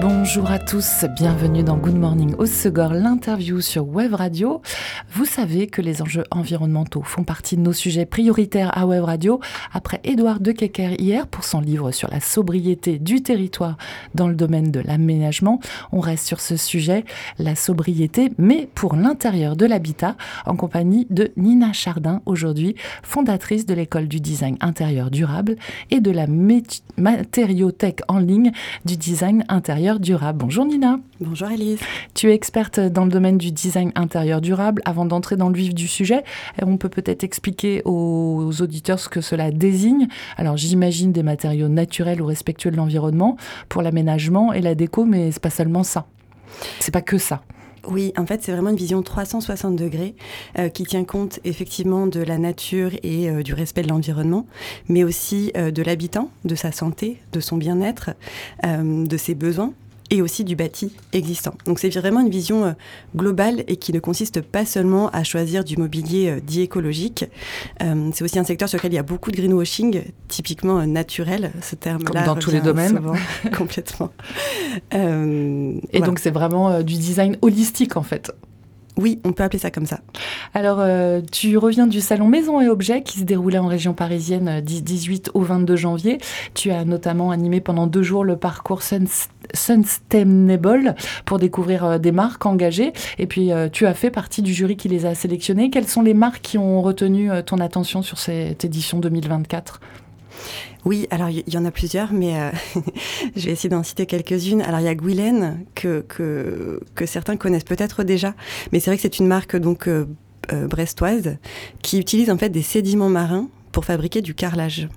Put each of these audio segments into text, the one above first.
Bonjour à tous, bienvenue dans Good Morning au Segor, l'interview sur Web Radio. Vous savez que les enjeux environnementaux font partie de nos sujets prioritaires à Web Radio. Après Édouard de Kecker hier pour son livre sur la sobriété du territoire dans le domaine de l'aménagement, on reste sur ce sujet, la sobriété, mais pour l'intérieur de l'habitat, en compagnie de Nina Chardin, aujourd'hui fondatrice de l'école du design intérieur durable et de la matériothèque en ligne du design intérieur durable. Bonjour Nina. Bonjour Elise. Tu es experte dans le domaine du design intérieur durable. Avant d'entrer dans le vif du sujet, on peut peut-être expliquer aux auditeurs ce que cela désigne. Alors j'imagine des matériaux naturels ou respectueux de l'environnement pour l'aménagement et la déco, mais c'est pas seulement ça. C'est pas que ça. Oui, en fait, c'est vraiment une vision 360 degrés euh, qui tient compte effectivement de la nature et euh, du respect de l'environnement, mais aussi euh, de l'habitant, de sa santé, de son bien-être, de ses besoins et aussi du bâti existant. Donc c'est vraiment une vision euh, globale et qui ne consiste pas seulement à choisir du mobilier euh, dit écologique. Euh, c'est aussi un secteur sur lequel il y a beaucoup de greenwashing, typiquement naturel, ce terme-là. Comme dans tous les domaines. complètement. et donc c'est vraiment du design holistique en fait. Oui, on peut appeler ça comme ça. Alors, euh, tu reviens du salon Maison et Objets qui se déroulait en région parisienne du 18 au 22 janvier. Tu as notamment animé pendant deux jours le parcours Sustainable pour découvrir euh, des marques engagées. Et puis, euh, tu as fait partie du jury qui les a sélectionnées. Quelles sont les marques qui ont retenu ton attention sur cette édition 2024 oui, alors il y, en a plusieurs, mais euh, je vais essayer d'en citer quelques-unes. Alors il y a Guylaine, que, que, certains connaissent peut-être déjà, mais c'est vrai que c'est une marque donc euh, euh, brestoise qui utilise en fait des sédiments marins pour fabriquer du carrelage.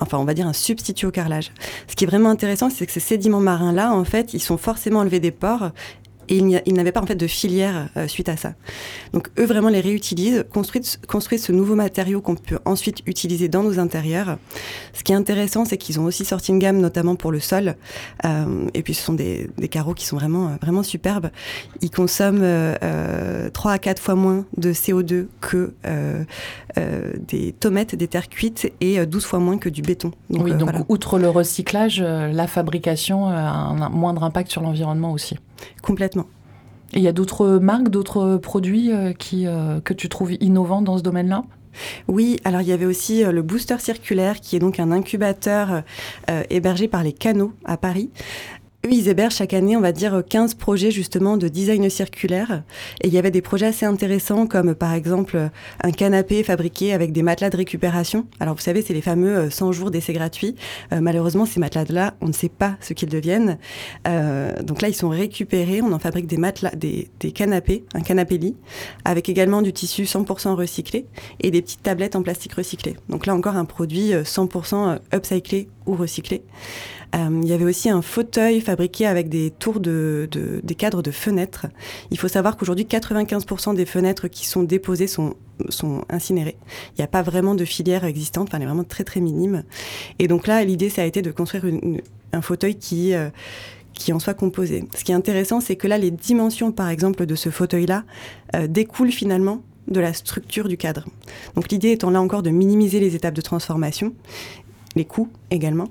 Enfin, on va dire un substitut au carrelage. Ce qui est vraiment intéressant, c'est que ces sédiments marins-là, en fait, ils sont forcément enlevés des ports et ils n'avaient pas en fait de filière euh, suite à ça. Donc eux vraiment les réutilisent, construisent, construisent ce nouveau matériau qu'on peut ensuite utiliser dans nos intérieurs. Ce qui est intéressant, c'est qu'ils ont aussi sorti une gamme notamment pour le sol. Euh, et puis ce sont des, des, carreaux qui sont vraiment euh, vraiment superbes. Ils consomment euh, 3 à 4 fois moins de CO2 que euh, des tomates, des terres cuites et 12 fois moins que du béton. Donc, oui, donc outre le recyclage, la fabrication a un moindre impact sur l'environnement aussi. Complètement. il y a d'autres marques, d'autres produits euh, qui, euh, que tu trouves innovants dans ce domaine-là? Oui, alors il y avait aussi euh, le booster circulaire qui est donc un incubateur hébergé par les canaux à Paris. Eux, ils chaque année, on va dire, 15 projets justement de design circulaire. Et il y avait des projets assez intéressants comme par exemple un canapé fabriqué avec des matelas de récupération. Alors vous savez, c'est les fameux 100 euh, jours d'essai gratuit. Euh, malheureusement, ces matelas-là, on ne sait pas ce qu'ils deviennent. Euh, donc là, ils sont récupérés. On en fabrique des matelas, des, des canapés, un canapé-lit, avec également du tissu 100% recyclé et des petites tablettes en plastique recyclé. Donc là encore, un produit 100% euh, upcyclé ou recyclé. Euh, il y avait aussi un fauteuil fabriqué avec des tours de, des cadres de fenêtres. Il faut savoir qu'aujourd'hui, 95% des fenêtres qui sont déposées sont, sont incinérées. Il n'y a pas vraiment de filière existante, enfin, elle est vraiment très très minime. Et donc là, l'idée, ça a été de construire un fauteuil qui... Euh, qui en soit composé. Ce qui est intéressant, c'est que là, les dimensions, par exemple, de ce fauteuil-là, euh, découlent finalement de la structure du cadre. Donc l'idée étant là encore de minimiser les étapes de transformation les coûts également,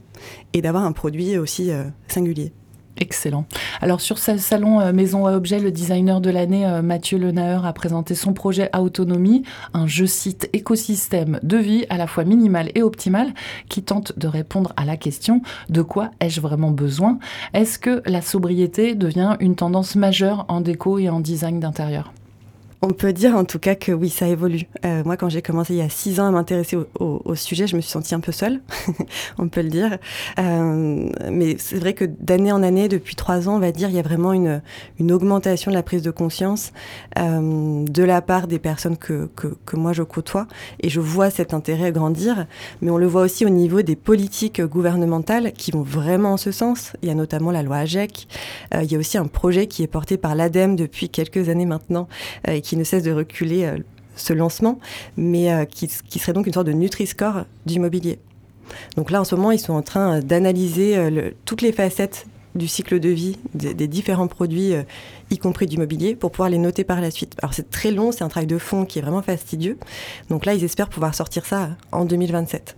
et d'avoir un produit aussi euh, singulier. Excellent. Alors sur ce salon euh, Maison à Objet, le designer de l'année euh, Mathieu Lenaer a présenté son projet Autonomie, un jeu site écosystème de vie à la fois minimal et optimal qui tente de répondre à la question de quoi ai-je vraiment besoin? Est-ce que la sobriété devient une tendance majeure en déco et en design d'intérieur? On peut dire en tout cas que oui, ça évolue. Euh, moi, quand j'ai commencé il y a six ans à m'intéresser au, sujet, je me suis sentie un peu seule, on peut le dire. Euh, mais c'est vrai que d'année en année, depuis trois ans, on va dire, il y a vraiment une, augmentation de la prise de conscience euh, de la part des personnes que, que, moi je côtoie. Et je vois cet intérêt grandir. Mais on le voit aussi au niveau des politiques gouvernementales qui vont vraiment en ce sens. Il y a notamment la loi AGEC. il y a aussi un projet qui est porté par l'ADEME depuis quelques années maintenant qui ne cesse de reculer euh, ce lancement, mais euh, qui, serait donc une sorte de Nutri-Score du mobilier. Donc là, en ce moment, ils sont en train euh, d'analyser toutes les facettes du cycle de vie des, différents produits, y compris du mobilier, pour pouvoir les noter par la suite. Alors c'est très long, c'est un travail de fond qui est vraiment fastidieux. Donc là, ils espèrent pouvoir sortir ça en 2027.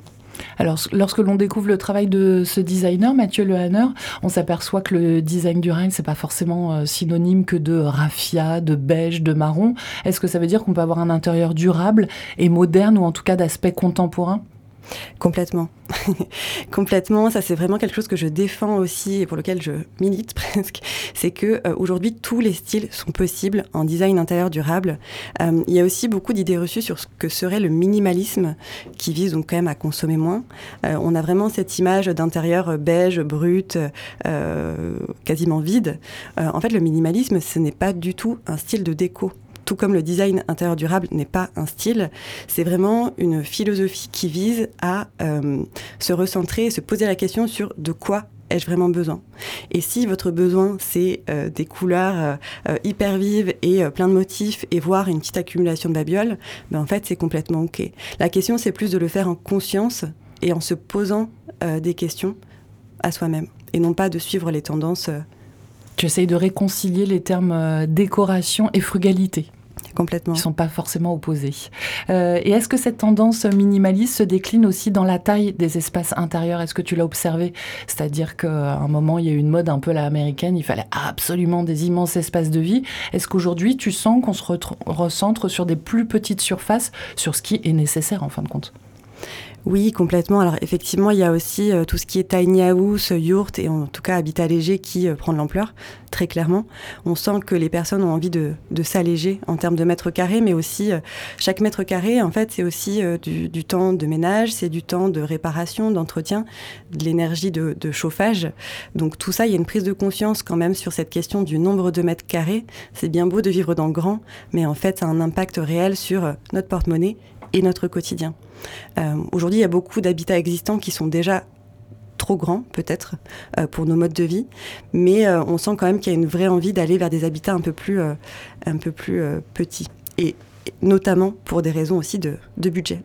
Alors, lorsque l'on découvre le travail de ce designer, Mathieu Lehanner, on s'aperçoit que le design du ce c'est pas forcément euh, synonyme que de raffia, de beige, de marron. Est-ce que ça veut dire qu'on peut avoir un intérieur durable et moderne ou en tout cas d'aspect contemporain? Complètement. Complètement. Ça, c'est vraiment quelque chose que je défends aussi et pour lequel je milite presque. C'est que euh, aujourd'hui, tous les styles sont possibles en design intérieur durable. Euh, il y a aussi beaucoup d'idées reçues sur ce que serait le minimalisme, qui vise donc quand même à consommer moins. Euh, on a vraiment cette image d'intérieur beige, brut, quasiment vide. en fait, le minimalisme, ce n'est pas du tout un style de déco tout comme le design intérieur durable n'est pas un style, c'est vraiment une philosophie qui vise à euh, se recentrer et se poser la question sur de quoi ai-je vraiment besoin Et si votre besoin, c'est euh, des couleurs euh, hyper vives et plein de motifs et voir une petite accumulation de babioles, ben en fait, c'est complètement OK. La question, c'est plus de le faire en conscience et en se posant des questions à soi-même et non pas de suivre les tendances. Tu essayes de réconcilier les termes décoration et frugalité complètement. Ils ne sont pas forcément opposés. Euh, et est-ce que cette tendance minimaliste se décline aussi dans la taille des espaces intérieurs? Est-ce que tu l'as observé? C'est-à-dire qu'à un moment, il y a eu une mode un peu la américaine, il fallait absolument des immenses espaces de vie. Est-ce qu'aujourd'hui, tu sens qu'on se recentre sur des plus petites surfaces, sur ce qui est nécessaire en fin de compte? Oui, complètement. Alors effectivement, il y a aussi euh, tout ce qui est tiny house, yurt et en tout cas habitat léger qui euh, prend de l'ampleur, très clairement. On sent que les personnes ont envie de, s'alléger en termes de mètres carrés, mais aussi euh, chaque mètre carré, en fait, c'est aussi du, temps de ménage, c'est du temps de réparation, d'entretien, de l'énergie de, de, chauffage. Donc tout ça, il y a une prise de conscience quand même sur cette question du nombre de mètres carrés. C'est bien beau de vivre dans le grand, mais en fait, ça a un impact réel sur notre porte-monnaie et notre quotidien. Euh, aujourd'hui, il y a beaucoup d'habitats existants qui sont déjà trop grands peut-être euh, pour nos modes de vie, mais euh, on sent quand même qu'il y a une vraie envie d'aller vers des habitats un peu plus, un peu plus petits, et notamment pour des raisons aussi de, de budget.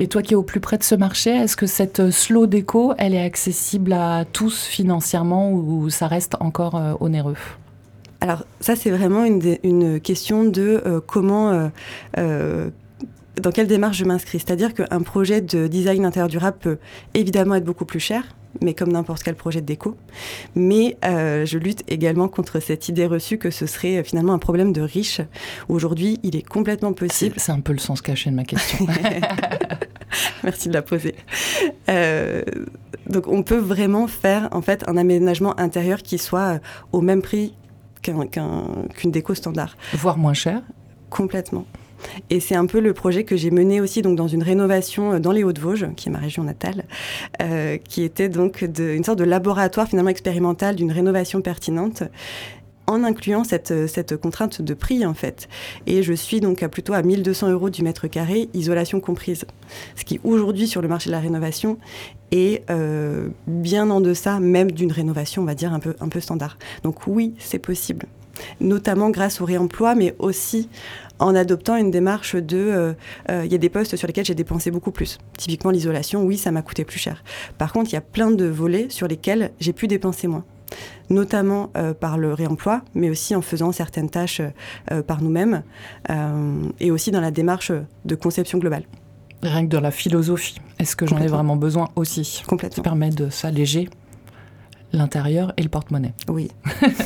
Et toi qui es au plus près de ce marché, est-ce que cette slow déco, elle est accessible à tous financièrement ou ça reste encore onéreux? Alors ça, c'est vraiment une, une, question de comment dans quelle démarche je m'inscris? C'est-à-dire qu'un projet de design intérieur durable peut évidemment être beaucoup plus cher, mais comme n'importe quel projet de déco. Mais euh, je lutte également contre cette idée reçue que ce serait euh, finalement un problème de riche. Aujourd'hui, il est complètement possible. C'est un peu le sens caché de ma question. Merci de la poser. Euh, donc, on peut vraiment faire en fait un aménagement intérieur qui soit au même prix qu'une déco standard. Voire moins cher. Complètement. Et c'est un peu le projet que j'ai mené aussi donc dans une rénovation euh, dans les Hauts-de-Vosges, qui est ma région natale, euh, qui était donc une sorte de laboratoire finalement expérimental d'une rénovation pertinente en incluant cette, euh, cette, contrainte de prix en fait. Et je suis donc à plutôt à 1200 euros du mètre carré, isolation comprise. Ce qui aujourd'hui sur le marché de la rénovation est bien en deçà même d'une rénovation, on va dire, un peu, un peu standard. Donc oui, c'est possible notamment grâce au réemploi, mais aussi en adoptant une démarche de... Euh, euh, il y a des postes sur lesquels j'ai dépensé beaucoup plus. Typiquement l'isolation, oui, ça m'a coûté plus cher. Par contre, il y a plein de volets sur lesquels j'ai pu dépenser moins notamment euh, par le réemploi, mais aussi en faisant certaines tâches par nous-mêmes, et aussi dans la démarche de conception globale. Rien que dans la philosophie, est-ce que j'en ai vraiment besoin aussi? Complètement. Ça permet de s'alléger l'intérieur et le porte-monnaie. Oui.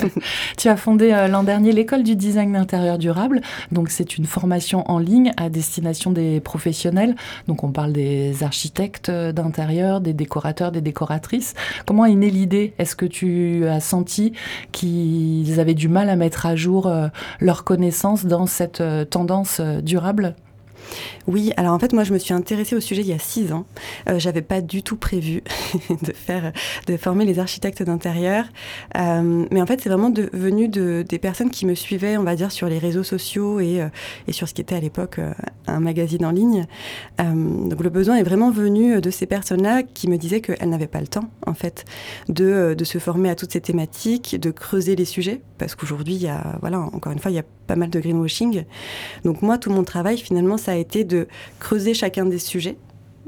tu as fondé euh, l'an dernier l'école du design d'intérieur durable. Donc c'est une formation en ligne à destination des professionnels. Donc on parle des architectes d'intérieur, des décorateurs, des décoratrices. Comment est née l'idée? Est-ce que tu as senti qu'ils avaient du mal à mettre à jour euh, leurs connaissances dans cette euh, tendance durable? Oui, alors en fait, moi, je me suis intéressée au sujet il y a six ans. Euh, J'avais pas du tout prévu de faire, de former les architectes d'intérieur, euh, mais en fait, c'est vraiment devenu de, des personnes qui me suivaient, on va dire, sur les réseaux sociaux et, euh, et sur ce qui était à l'époque euh, un magazine en ligne. donc le besoin est vraiment venu de ces personnes-là qui me disaient qu'elles n'avaient pas le temps, en fait, de, de se former à toutes ces thématiques, de creuser les sujets, parce qu'aujourd'hui, il y a, voilà, encore une fois, il y a pas mal de greenwashing. Donc moi, tout mon travail, finalement, ça a été de creuser chacun des sujets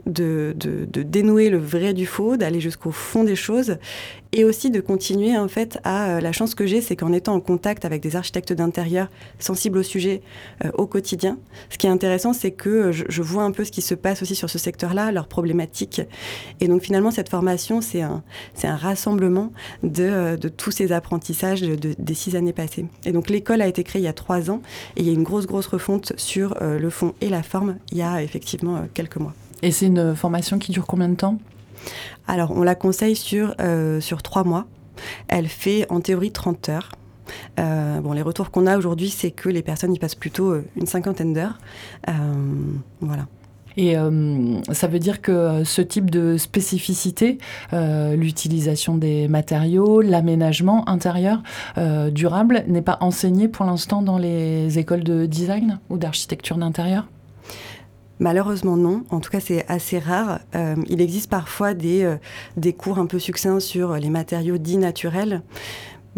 de, dénouer le vrai du faux, d'aller jusqu'au fond des choses et aussi de continuer en fait à euh, la chance que j'ai c'est qu'en étant en contact avec des architectes d'intérieur sensibles au sujet euh, au quotidien ce qui est intéressant c'est que je, vois un peu ce qui se passe aussi sur ce secteur là leurs problématiques et donc finalement cette formation c'est un rassemblement de, euh, tous ces apprentissages de, des six années passées. Et donc l'école a été créée il y a trois ans et il y a une grosse grosse refonte sur le fond et la forme il y a effectivement quelques mois et c'est une formation qui dure combien de temps? Alors, on la conseille sur, euh, sur trois mois. Elle fait en théorie 30 heures. Euh, bon, les retours qu'on a aujourd'hui, c'est que les personnes y passent plutôt euh, une cinquantaine d'heures. voilà. Et ça veut dire que ce type de spécificité, l'utilisation des matériaux, l'aménagement intérieur durable, n'est pas enseigné pour l'instant dans les écoles de design ou d'architecture d'intérieur? Malheureusement non, en tout cas c'est assez rare. Euh, il existe parfois des, euh, des cours un peu succincts sur les matériaux dits naturels,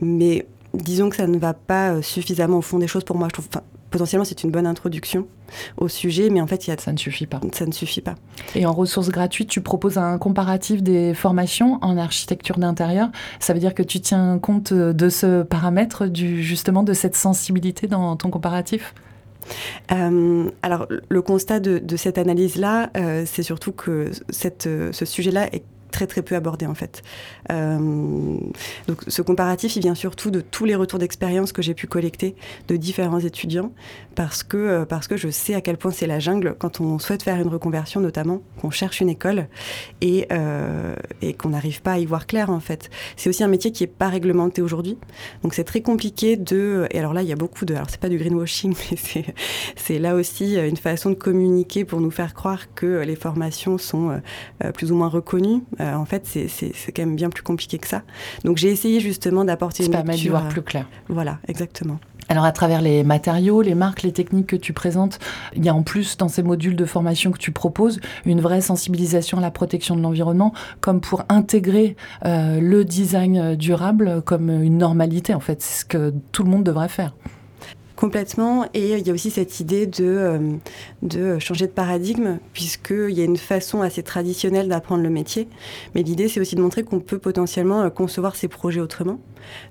mais disons que ça ne va pas euh, suffisamment au fond des choses pour moi. Je trouve, potentiellement c'est une bonne introduction au sujet, mais en fait, il y a... ça ne suffit pas. Ça ne suffit pas. Et en ressources gratuites, tu proposes un comparatif des formations en architecture d'intérieur. Ça veut dire que tu tiens compte de ce paramètre, du, justement, de cette sensibilité dans ton comparatif? Euh, alors, le constat de, cette analyse-là, euh, c'est surtout que cette, ce sujet-là est très très peu abordé en fait. Euh, donc ce comparatif, il vient surtout de tous les retours d'expérience que j'ai pu collecter de différents étudiants, parce que, euh, parce que je sais à quel point c'est la jungle quand on souhaite faire une reconversion notamment, qu'on cherche une école et, euh, et qu'on n'arrive pas à y voir clair en fait. C'est aussi un métier qui est pas réglementé aujourd'hui, donc c'est très compliqué de... Et alors là, il y a beaucoup de... Alors c'est pas du greenwashing, mais c'est là aussi une façon de communiquer pour nous faire croire que les formations sont plus ou moins reconnues. Euh, en fait, c'est quand même bien plus compliqué que ça. Donc j'ai essayé justement d'apporter une permet de voir plus clair. Voilà, exactement. Alors à travers les matériaux, les marques, les techniques que tu présentes, il y a en plus dans ces modules de formation que tu proposes une vraie sensibilisation à la protection de l'environnement, comme pour intégrer euh, le design durable comme une normalité en fait, c'est ce que tout le monde devrait faire. Complètement. Et il y a aussi cette idée de, euh, changer de paradigme, puisqu'il y a une façon assez traditionnelle d'apprendre le métier. Mais l'idée, c'est aussi de montrer qu'on peut potentiellement euh, concevoir ses projets autrement,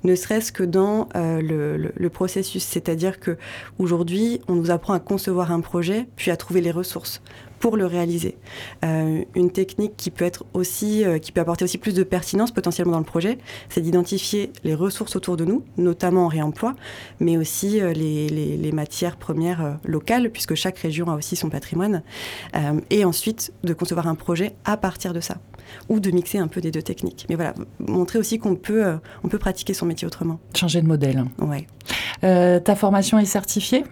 ne serait-ce que dans euh, le, le, processus. C'est-à-dire que aujourd'hui, on nous apprend à concevoir un projet, puis à trouver les ressources pour le réaliser. Euh, une technique qui peut être aussi, euh, qui peut apporter aussi plus de pertinence potentiellement dans le projet, c'est d'identifier les ressources autour de nous, notamment en réemploi, mais aussi euh, les, les, les, matières premières locales, puisque chaque région a aussi son patrimoine, et ensuite de concevoir un projet à partir de ça, ou de mixer un peu des deux techniques. Mais voilà, montrer aussi qu'on peut, on peut pratiquer son métier autrement. Changer de modèle. Ouais. ta formation est certifiée?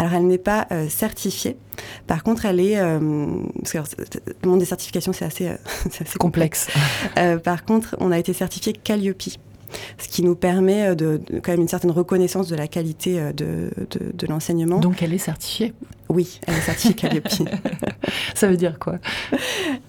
Alors, elle n'est pas euh, certifiée. Par contre, elle est. Euh, le monde des certifications, c'est assez, euh, assez, complexe. par contre, on a été certifié Calliope ce qui nous permet de, quand même une certaine reconnaissance de la qualité de, de, de l'enseignement. Donc elle est certifiée oui, elle est certifiée Calliope. ça veut dire quoi?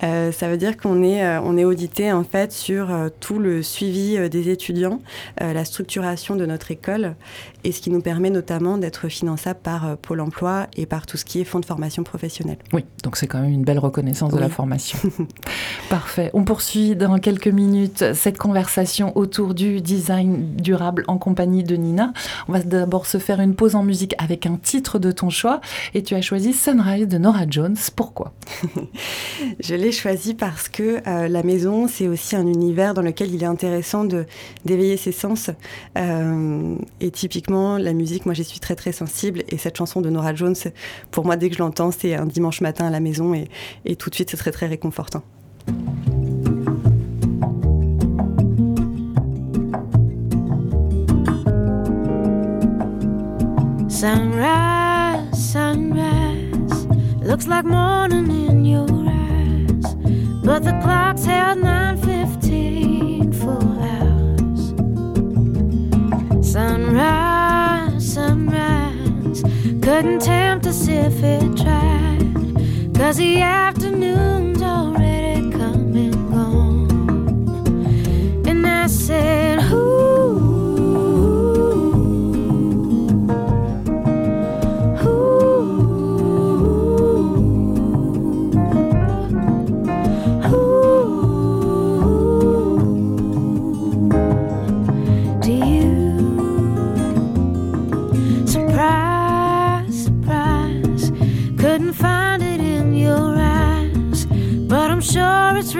Euh, Ça veut dire qu'on est, euh, on est audité en fait sur euh, tout le suivi des étudiants, la structuration de notre école, et ce qui nous permet notamment d'être finançable par Pôle Emploi et par tout ce qui est fonds de formation professionnelle. Oui, donc c'est quand même une belle reconnaissance de la formation. Parfait. On poursuit dans quelques minutes cette conversation autour du design durable en compagnie de Nina. On va d'abord se faire une pause en musique avec un titre de ton choix et tu as choisi Sunrise de Nora Jones. Pourquoi? Je l'ai choisi parce que euh, la maison, c'est aussi un univers dans lequel il est intéressant de d'éveiller ses sens. Euh, et typiquement, la musique, moi, j'y suis très très sensible. Et cette chanson de Nora Jones, pour moi, dès que je l'entends, c'est un dimanche matin à la maison et, et tout de suite, c'est très très réconfortant. Sunrise. Looks like morning in your eyes, but the clock's held 9:15 for hours. Sunrise, sunrise, couldn't tempt us if it tried, cause the afternoon's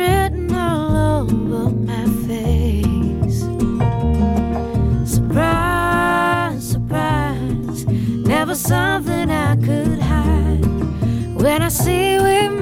written all over my face. Surprise, surprise, never something I could hide. When I see we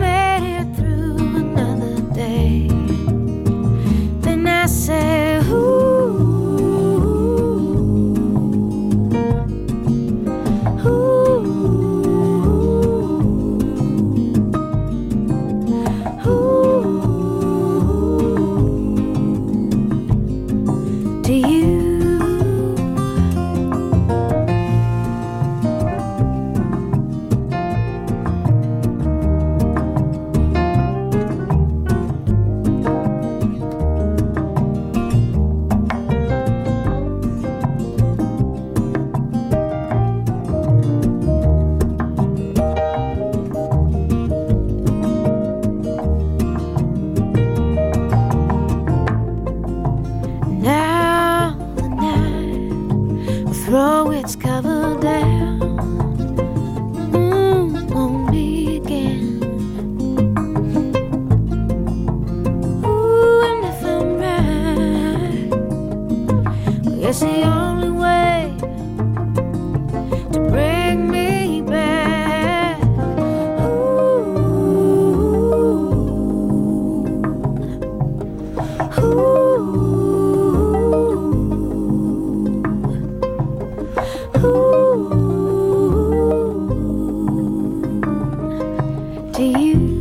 To you.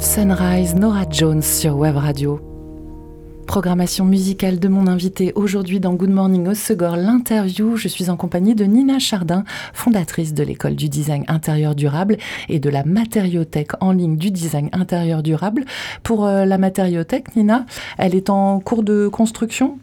Sunrise, Nora Jones sur Web Radio. Programmation musicale de mon invité aujourd'hui dans Good Morning Osegor, l'interview. Je suis en compagnie de Nina Chardin, fondatrice de l'école du design intérieur durable et de la matériothèque en ligne du design intérieur durable. Pour euh, la matériothèque, Nina, elle est en cours de construction?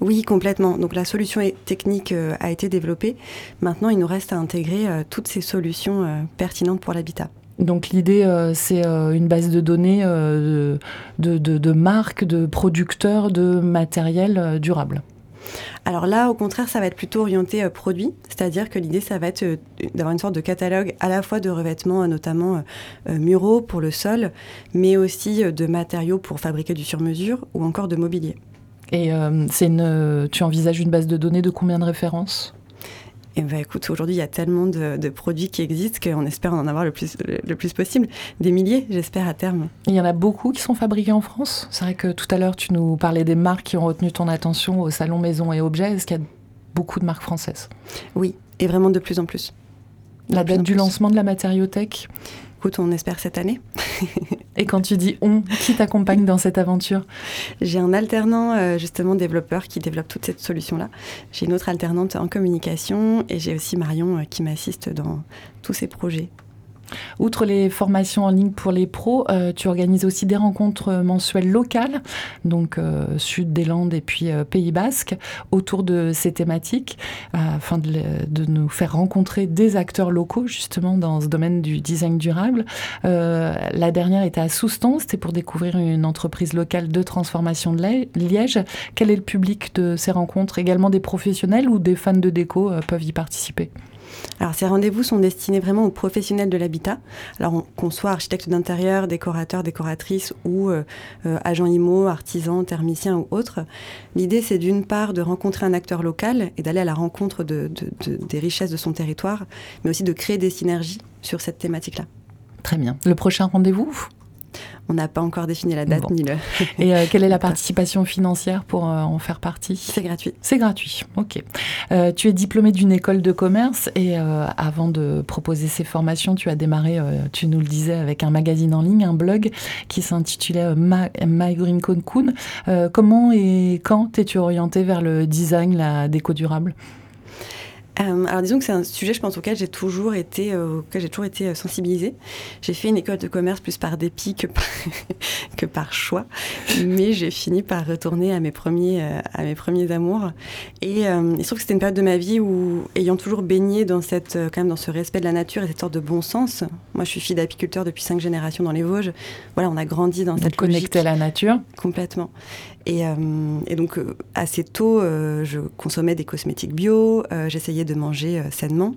Oui, complètement. Donc la solution technique euh, a été développée. Maintenant, il nous reste à intégrer euh, toutes ces solutions pertinentes pour l'habitat. Donc l'idée, euh, c'est euh, une base de données euh, de, de- de marques, de producteurs de matériel durable. Alors là, au contraire, ça va être plutôt orienté produit, c'est-à-dire que l'idée, ça va être d'avoir une sorte de catalogue à la fois de revêtements, notamment muraux pour le sol, mais aussi de matériaux pour fabriquer du sur-mesure ou encore de mobilier. Et c'est une, tu envisages une base de données de combien de références? Et bah écoute, aujourd'hui, il y a tellement de, de produits qui existent qu'on espère en avoir le plus, le, le plus possible. Des milliers, j'espère, à terme. Il y en a beaucoup qui sont fabriqués en France. C'est vrai que tout à l'heure, tu nous parlais des marques qui ont retenu ton attention au salon Maison et Objets. Est-ce qu'il y a beaucoup de marques françaises? Oui, et vraiment de plus en plus. De La date du plus. lancement de la matériothèque Écoute, on espère cette année. Et quand tu dis on, qui t'accompagne dans cette aventure? J'ai un alternant, euh, justement, développeur qui développe toute cette solution-là. J'ai une autre alternante en communication et j'ai aussi Marion euh, qui m'assiste dans tous ces projets. Outre les formations en ligne pour les pros, euh, tu organises aussi des rencontres mensuelles locales, donc euh, Sud des Landes et puis euh, Pays Basque, autour de ces thématiques, afin de, de nous faire rencontrer des acteurs locaux justement dans ce domaine du design durable. La dernière était à Souston, c'était pour découvrir une entreprise locale de transformation de Li- Liège. Quel est le public de ces rencontres? Également des professionnels ou des fans de déco peuvent y participer? Alors, ces rendez-vous sont destinés vraiment aux professionnels de l'habitat. Alors, on- qu'on soit architecte d'intérieur, décorateur, décoratrice ou euh, euh, agent IMO, artisan, thermicien ou autre. L'idée, c'est d'une part de rencontrer un acteur local et d'aller à la rencontre de- de- de- des richesses de son territoire, mais aussi de créer des synergies sur cette thématique-là. Très bien. Le prochain rendez-vous? On n'a pas encore défini la date Bon. ni le. Et euh, quelle est la participation financière pour euh, en faire partie? C'est gratuit. C'est gratuit, ok. Euh, tu es diplômé d'une école de commerce et avant de proposer ces formations, tu as démarré, tu nous le disais, avec un magazine en ligne, un blog qui s'intitulait Ma, My Green Cocoon. Comment et quand t'es-tu orienté vers le design, la déco durable? Euh, alors disons que c'est un sujet, je pense, auquel j'ai toujours été, euh, auquel j'ai toujours été euh, sensibilisée. J'ai fait une école de commerce plus par dépit que par, que par choix, mais j'ai fini par retourner à mes premiers, euh, à mes premiers amours. Et il se trouve que c'était une période de ma vie où, ayant toujours baigné dans cette, quand même dans ce respect de la nature et cette sorte de bon sens. Moi, je suis fille d'apiculteur depuis cinq générations dans les Vosges. Voilà, on a grandi dans Donc, cette Connecté à la nature Complètement. Et, et donc, assez tôt, je consommais des cosmétiques bio, euh, de manger euh, sainement.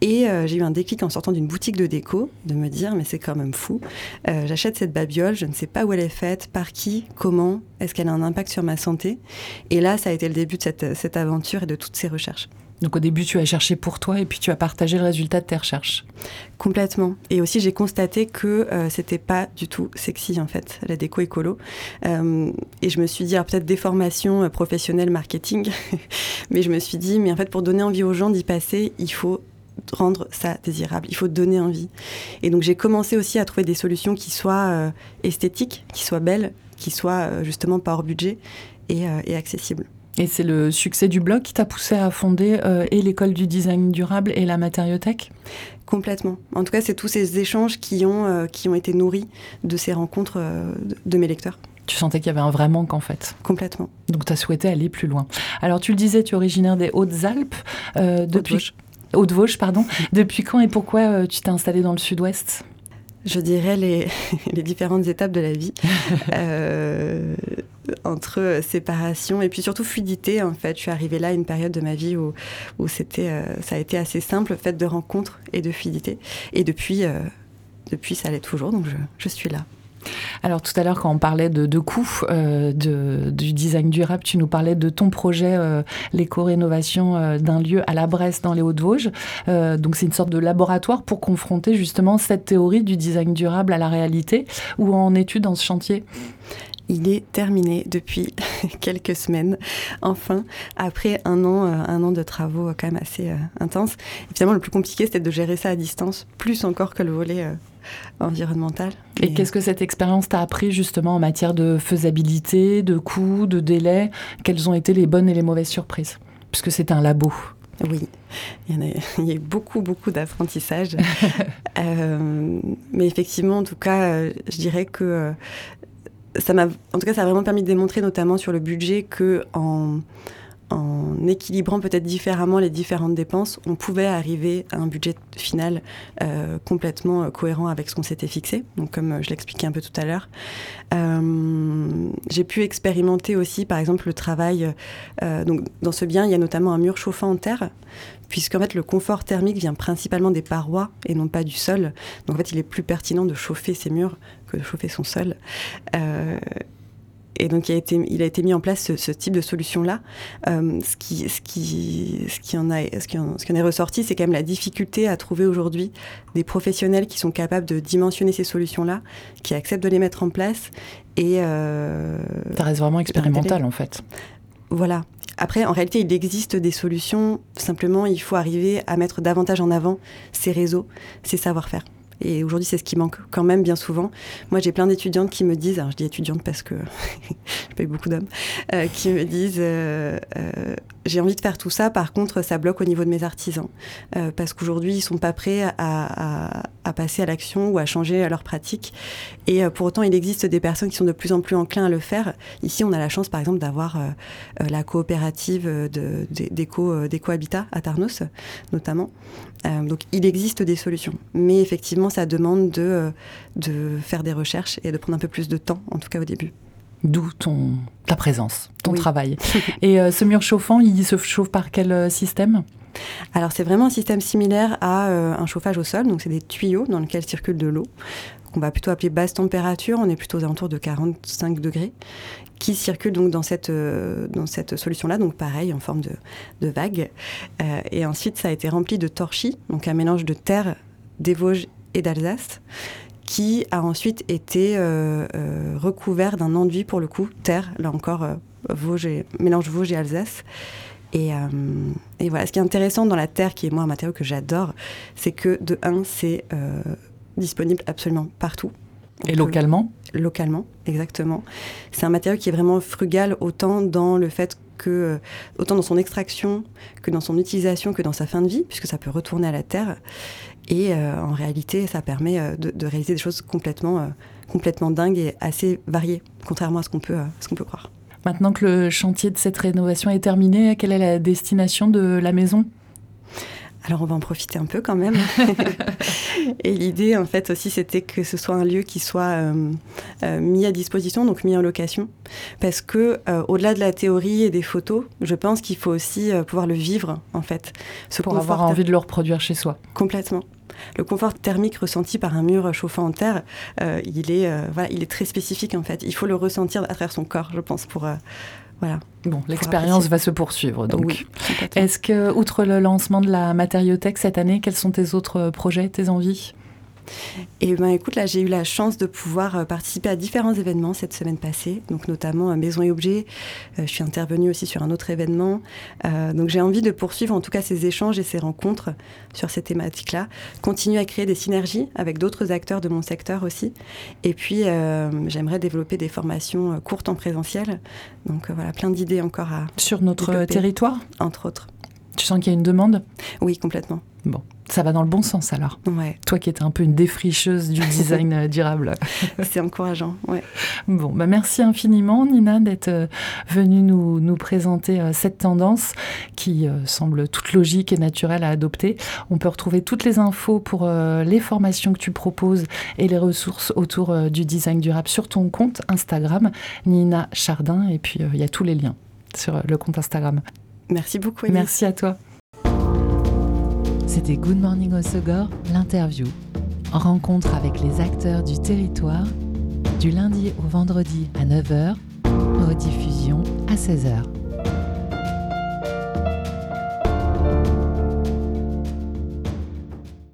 Et euh, j'ai eu un déclic en sortant d'une boutique de déco, de me dire, mais c'est quand même fou. Euh, J'achète cette babiole, je ne sais pas où elle est faite, par qui, comment, est-ce qu'elle a un impact sur ma santé? Et là, ça a été le début de cette, cette aventure et de toutes ces recherches. Donc au début, tu as cherché pour toi et puis tu as partagé le résultat de tes recherches. Complètement. Et aussi, j'ai constaté que euh, c'était pas du tout sexy, en fait, la déco écolo. Euh, et je me suis dit, alors peut-être des formations euh, professionnelles marketing, mais je me suis dit, mais en fait, pour donner envie aux gens d'y passer, il faut rendre ça désirable, il faut donner envie. Et donc, j'ai commencé aussi à trouver des solutions qui soient euh, esthétiques, qui soient belles, qui soient justement pas hors budget et, et accessibles. Et c'est le succès du blog qui t'a poussé à fonder euh, et l'école du design durable et la matériothèque Complètement. En tout cas, c'est tous ces échanges qui ont, euh, qui ont été nourris de ces rencontres euh, de, mes lecteurs. Tu sentais qu'il y avait un vrai manque en fait? Complètement. Donc tu as souhaité aller plus loin. Alors tu le disisais, tu es originaire des Hautes-Alpes. Depuis, Haute-Vosges. Haute-Vosges, pardon. Depuis quand et pourquoi tu t'es installée dans le sud-ouest? Je dirais les, les différentes étapes de la vie. Euh, entre séparation et puis surtout fluidité en fait. Je suis arrivée là à une période de ma vie où, où c'était, euh, ça a été assez simple, fait de rencontres et de fluidité. Et depuis, euh, depuis ça l'est toujours, donc je, je suis là. Alors tout à l'heure, quand on parlait de, de coûts euh, de, du design durable, tu nous parlais de ton projet, euh, l'éco-rénovation euh, d'un lieu à la Bresse dans les Hauts-de-Vosges. Donc c'est une sorte de laboratoire pour confronter justement cette théorie du design durable à la réalité. Où en es-tu dans ce chantier? Il est terminé depuis quelques semaines, enfin, après un an, un an de travaux quand même assez intenses. Le plus compliqué, c'était de gérer ça à distance, plus encore que le volet euh, environnemental. Et qu'est-ce que cette expérience t'a appris justement en matière de faisabilité, de coûts, de délais? Quelles ont été les bonnes et les mauvaises surprises? Puisque c'est un labo. Oui, il y, en a, il y a eu beaucoup, beaucoup d'apprentissage. Euh, mais effectivement, en tout cas, euh, je dirais que euh, ça m'a, en tout cas, ça a vraiment permis de démontrer, notamment sur le budget, que en, en équilibrant peut-être différemment les différentes dépenses, on pouvait arriver à un budget final euh, complètement euh, cohérent avec ce qu'on s'était fixé. Donc, comme euh, je l'expliquais un peu tout à l'heure, j'ai pu expérimenter aussi, par exemple, le travail. donc, dans ce bien, il y a notamment un mur chauffant en terre, puisqu'en fait, le confort thermique vient principalement des parois et non pas du sol. Donc, en fait, il est plus pertinent de chauffer ces murs que de chauffer son sol. Et donc, il a été, il a été mis en place ce, ce type de solution-là. Euh, ce, qui, ce, qui, ce, qui en a, ce, qui en, ce qui en est ressorti, c'est quand même la difficulté à trouver aujourd'hui des professionnels qui sont capables de dimensionner ces solutions-là, qui acceptent de les mettre en place. Et euh, Ça reste vraiment expérimental en fait. voilà. Après, en réalité, il existe des solutions. Simplement, il faut arriver à mettre davantage en avant ces réseaux, ces savoir-faire. Et aujourd'hui, c'est ce qui manque quand même bien souvent. Moi, j'ai plein d'étudiantes qui me disent, alors je dis étudiantes parce que j'ai pas eu beaucoup d'hommes, euh, qui me disent euh, euh, j'ai envie de faire tout ça, par contre, ça bloque au niveau de mes artisans. Parce qu'aujourd'hui, ils sont pas prêts à, passer à l'action ou à changer leur pratique. Et pour autant, il existe des personnes qui sont de plus en plus enclins à le faire. Ici, on a la chance, par exemple, d'avoir la coopérative d'éco-habitat à Tarnos, notamment. Donc, il existe des solutions. Mais effectivement, ça demande de, euh, de faire des recherches et de prendre un peu plus de temps, en tout cas au début. D'où ton, ta présence, ton Oui. travail. Et euh, ce mur chauffant, il se chauffe par quel euh, système? Alors, c'est vraiment un système similaire à euh, un chauffage au sol. Donc, c'est des tuyaux dans lesquels circule de l'eau, qu'on va plutôt appeler basse température. On est plutôt aux alentours de 45 degrés, qui circulent donc dans cette, euh, dans cette solution-là. Donc, pareil, en forme de, de vague. Et ensuite, ça a été rempli de torchis, donc un mélange de terre, des Vosges et d'Alsace qui a ensuite été euh, euh, recouvert d'un enduit pour le coup, terre, là encore, euh, Vosges et- mélange Vosges et Alsace. Et, euh, et voilà, ce qui est intéressant dans la terre, qui est moi un matériau que j'adore, c'est que de un, c'est euh, disponible absolument partout. On Et peut- localement? Localement, exactement. C'est un matériau qui est vraiment frugal autant dans le fait que, autant dans son extraction que dans son utilisation que dans sa fin de vie, puisque ça peut retourner à la terre. Et euh, en réalité, ça permet euh, de, de réaliser des choses complètement, euh, complètement dingues et assez variées, contrairement à ce qu'on peut, ce qu'on peut croire. Maintenant que le chantier de cette rénovation est terminé, quelle est la destination de la maison? Alors on va en profiter un peu quand même. et l'idée en fait aussi c'était que ce soit un lieu qui soit euh, euh, mis à disposition, donc mis en location. Parce que euh, au-delà de la théorie et des photos, je pense qu'il faut aussi pouvoir le vivre en fait. Pour avoir envie de le reproduire chez soi Complètement. Le confort thermique ressenti par un mur chauffant en terre, euh, il, est, euh, voilà, il est très spécifique en fait. Il faut le ressentir à travers son corps, je pense, pour... euh, voilà. Bon, l'expérience va se poursuivre donc. Oui. Est-ce que, outre le lancement de la matériothèque cette année, quels sont tes autres projets, tes envies? Et ben écoute, là j'ai eu la chance de pouvoir euh, participer à différents événements cette semaine passée, donc notamment euh, Maison et Objets. Euh, je suis intervenue aussi sur un autre événement. Euh, donc j'ai envie de poursuivre en tout cas ces échanges et ces rencontres sur ces thématiques-là, continuer à créer des synergies avec d'autres acteurs de mon secteur aussi. Et puis j'aimerais développer des formations courtes en présentiel. Donc voilà, plein d'idées encore à, sur notre Développer. territoire? Entre autres. Tu sens qu'il y a une demande? Oui, complètement. Bon, Ça va dans le bon sens alors. Ouais, Toi qui étais un peu une défricheuse du design euh, durable. c'est encourageant. Ouais. Bon, bah merci infiniment Nina d'être euh, venue nous, nous présenter euh, cette tendance qui semble toute logique et naturelle à adopter. On peut retrouver toutes les infos pour les formations que tu proposes et les ressources autour du design durable sur ton compte Instagram, Nina Chardin, et puis il y a tous les liens sur le compte Instagram. Merci beaucoup. Agnès. Merci à toi. C'était Good Morning Osegor, l'interview. Rencontre avec les acteurs du territoire, du lundi au vendredi à 9h, rediffusion à 16h.